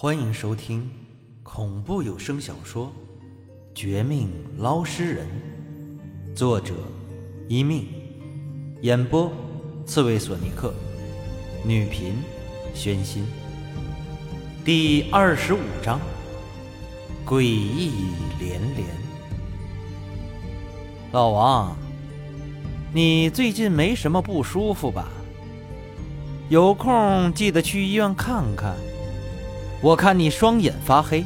欢迎收听恐怖有声小说《绝命捞尸人》，作者一命，演播刺猬索尼克，女频宣心。第二十五章，诡异连连。老王，你最近没什么不舒服吧？有空记得去医院看看。我看你双眼发黑，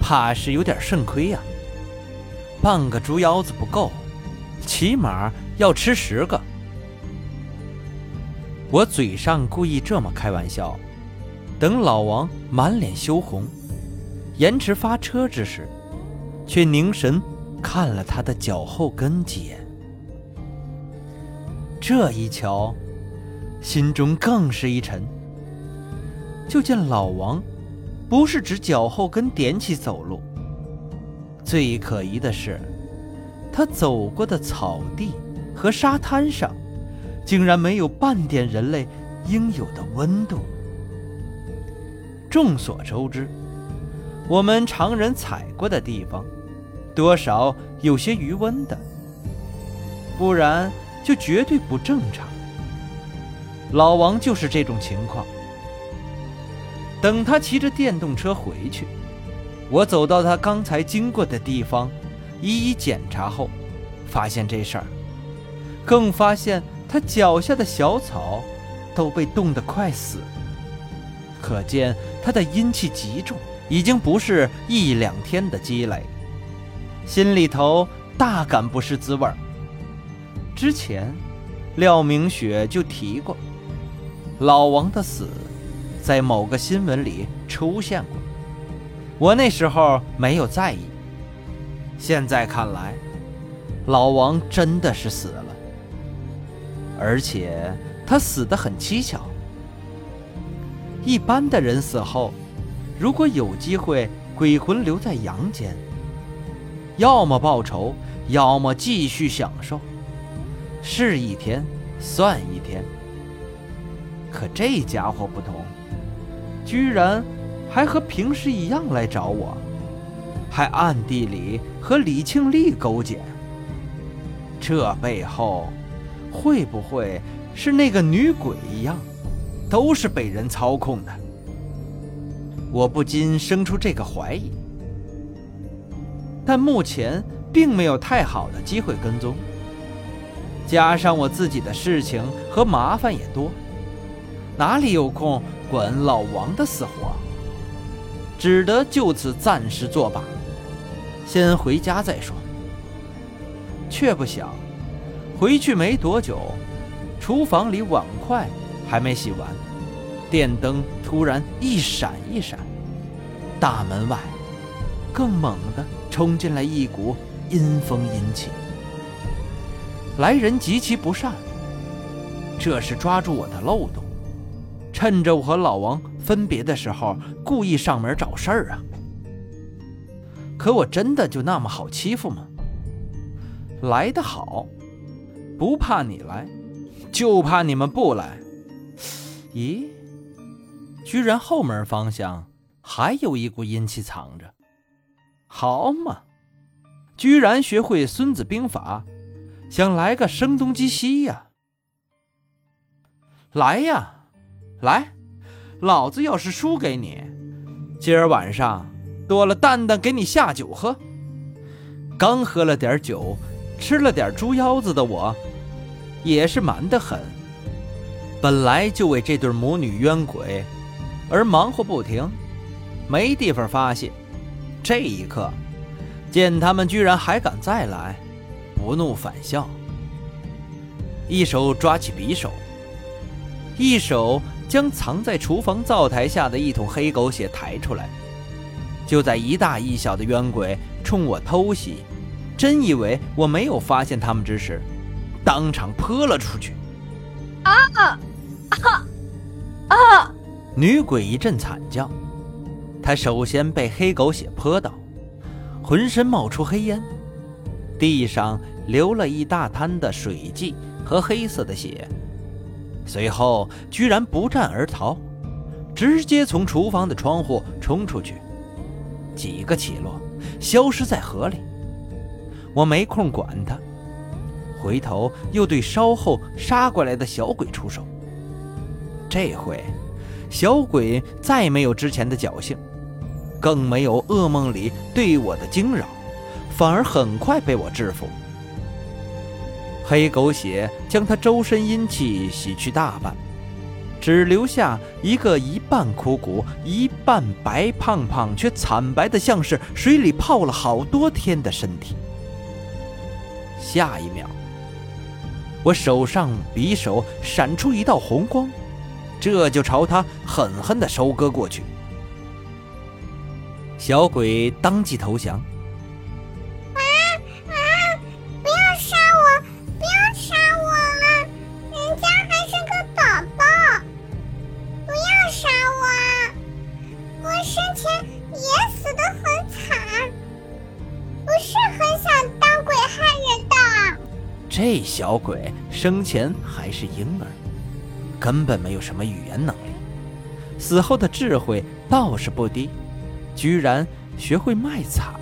怕是有点肾亏呀。半个猪腰子不够，起码要吃十个。我嘴上故意这么开玩笑，等老王满脸羞红、延迟发车之时，却凝神看了他的脚后跟几眼。这一瞧，心中更是一沉。就见老王，不是指脚后跟踮起走路。最可疑的是，他走过的草地和沙滩上，竟然没有半点人类应有的温度。众所周知，我们常人踩过的地方，多少有些余温的，不然就绝对不正常。老王就是这种情况。等他骑着电动车回去，我走到他刚才经过的地方，一一检查后，发现这事儿，更发现他脚下的小草都被冻得快死。可见他的阴气极重，已经不是一两天的积累，心里头大感不是滋味儿。之前，廖明雪就提过，老王的死。在某个新闻里出现过，我那时候没有在意。现在看来，老王真的是死了，而且他死得很蹊跷。一般的人死后，如果有机会鬼魂留在阳间，要么报仇，要么继续享受，是一天算一天。可这家伙不同。居然还和平时一样来找我，还暗地里和李庆丽勾结。这背后会不会是那个女鬼一样，都是被人操控的？我不禁生出这个怀疑。但目前并没有太好的机会跟踪，加上我自己的事情和麻烦也多，哪里有空？管老王的死活，只得就此暂时作罢，先回家再说。却不想，回去没多久，厨房里碗筷还没洗完，电灯突然一闪一闪，大门外更猛地冲进来一股阴风阴气。来人极其不善，这是抓住我的漏洞。趁着我和老王分别的时候，故意上门找事儿啊！可我真的就那么好欺负吗？来得好，不怕你来，就怕你们不来。咦，居然后门方向还有一股阴气藏着，好嘛！居然学会孙子兵法，想来个声东击西呀？来呀！来，老子要是输给你，今儿晚上多了蛋蛋给你下酒喝。刚喝了点酒，吃了点猪腰子的我，也是蛮得很。本来就为这对母女冤鬼而忙活不停，没地方发泄。这一刻，见他们居然还敢再来，不怒反笑，一手抓起匕首，一手。将藏在厨房灶台下的一桶黑狗血抬出来，就在一大一小的冤鬼冲我偷袭，真以为我没有发现他们之时，当场泼了出去。啊啊啊！女鬼一阵惨叫，她首先被黑狗血泼倒，浑身冒出黑烟，地上流了一大滩的水迹和黑色的血。随后居然不战而逃，直接从厨房的窗户冲出去，几个起落，消失在河里。我没空管他，回头又对稍后杀过来的小鬼出手。这回，小鬼再没有之前的侥幸，更没有噩梦里对我的惊扰，反而很快被我制服。黑狗血将他周身阴气洗去大半。只留下一个一半枯骨、一半白胖胖却惨白的像是水里泡了好多天的身体。下一秒，我手上匕首闪出一道红光，这就朝他狠狠地收割过去。小鬼当即投降。小鬼生前还是婴儿，根本没有什么语言能力，死后的智慧倒是不低，居然学会卖惨。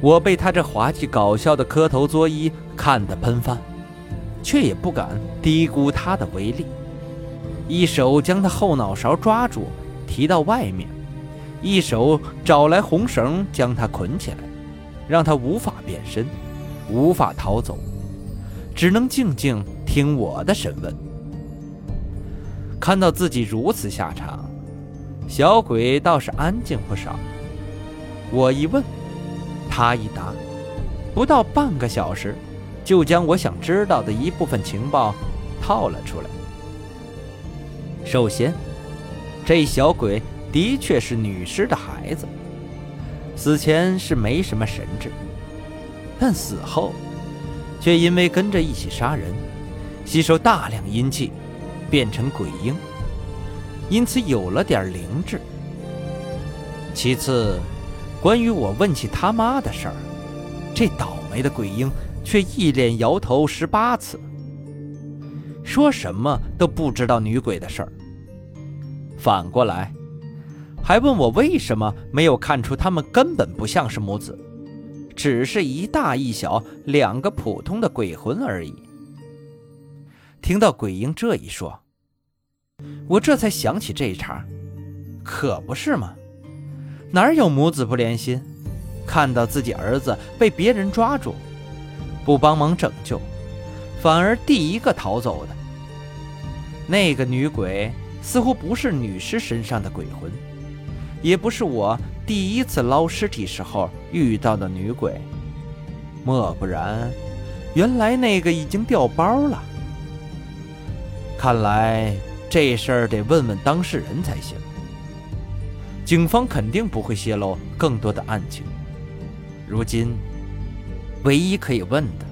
我被他这滑稽搞笑的磕头作揖看得喷饭，却也不敢低估他的威力。一手将他后脑勺抓住，提到外面，一手找来红绳将他捆起来，让他无法变身。无法逃走，只能静静听我的审问。看到自己如此下场，小鬼倒是安静不少。我一问，他一答，不到半个小时，就将我想知道的一部分情报套了出来。首先，这小鬼的确是女尸的孩子，死前是没什么神智。但死后，却因为跟着一起杀人，吸收大量阴气，变成鬼婴，因此有了点灵智。其次，关于我问起他妈的事儿，这倒霉的鬼婴却一脸摇头十八次，说什么都不知道女鬼的事儿。反过来，还问我为什么没有看出他们根本不像是母子。只是一大一小两个普通的鬼魂而已。听到鬼婴这一说，我这才想起这一茬，可不是吗？哪有母子不连心？看到自己儿子被别人抓住，不帮忙拯救，反而第一个逃走的那个女鬼，似乎不是女尸身上的鬼魂，也不是我。第一次捞尸体时候遇到的女鬼，莫不然，原来那个已经掉包了。看来这事儿得问问当事人才行。警方肯定不会泄露更多的案情。如今，唯一可以问的，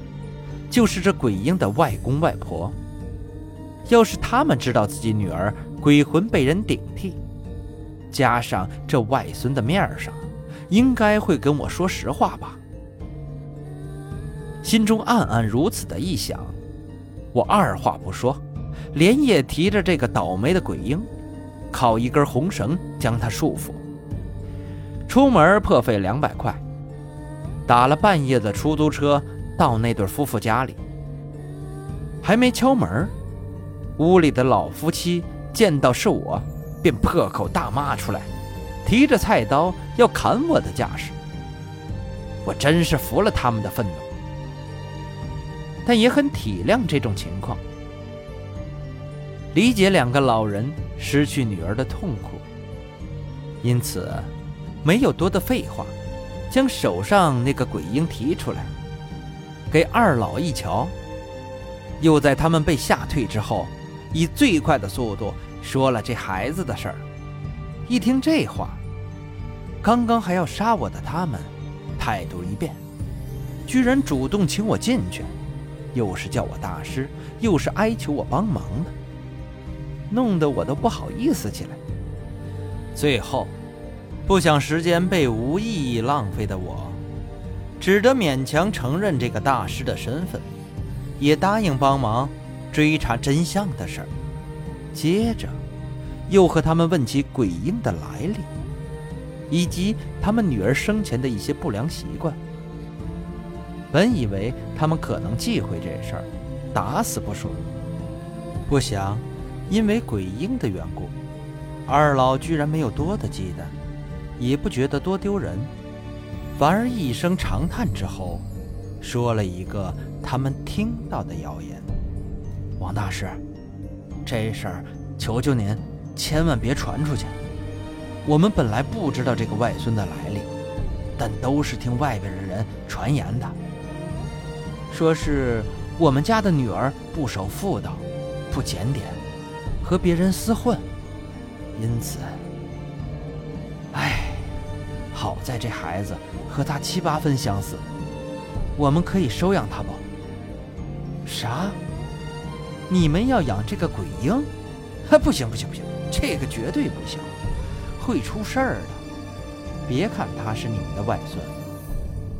就是这鬼婴的外公外婆。要是他们知道自己女儿鬼魂被人顶替，加上这外孙的面上，应该会跟我说实话吧。心中暗暗如此的一想，我二话不说，连夜提着这个倒霉的鬼婴，靠一根红绳将他束缚。出门破费两百块，打了半夜的出租车到那对夫妇家里，还没敲门，屋里的老夫妻见到是我。便破口大骂出来，提着菜刀要砍我的架势。我真是服了他们的愤怒，但也很体谅这种情况，理解两个老人失去女儿的痛苦，因此没有多的废话，将手上那个鬼婴提出来，给二老一瞧，又在他们被吓退之后，以最快的速度。说了这孩子的事儿，一听这话，刚刚还要杀我的他们，态度一变，居然主动请我进去，又是叫我大师，又是哀求我帮忙的，弄得我都不好意思起来。最后，不想时间被无意义浪费的我，只得勉强承认这个大师的身份，也答应帮忙追查真相的事儿。接着，又和他们问起鬼婴的来历，以及他们女儿生前的一些不良习惯。本以为他们可能忌讳这事儿，打死不说。不想，因为鬼婴的缘故，二老居然没有多的忌惮，也不觉得多丢人，反而一声长叹之后，说了一个他们听到的谣言：“王大师，这事儿求求您，千万别传出去。我们本来不知道这个外孙的来历，但都是听外边的人传言的。”说是我们家的女儿不守妇道，不检点，和别人厮混，因此，唉，好在这孩子和他七八分相似，我们可以收养他不？啥？你们要养这个鬼婴？啊，不行不行不行，这个绝对不行，会出事儿的。别看他是你们的外孙，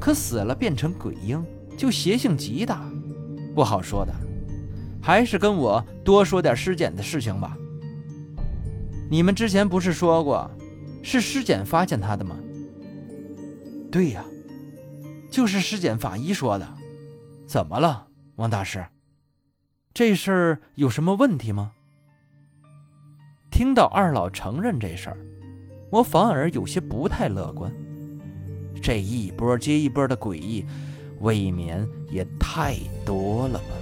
可死了变成鬼婴。就邪性极大，不好说的，还是跟我多说点尸检的事情吧。你们之前不是说过，是尸检发现他的吗？对呀，就是尸检法医说的。怎么了，王大师？这事儿有什么问题吗？听到二老承认这事儿，我反而有些不太乐观。这一波接一波的诡异。未免也太多了吧。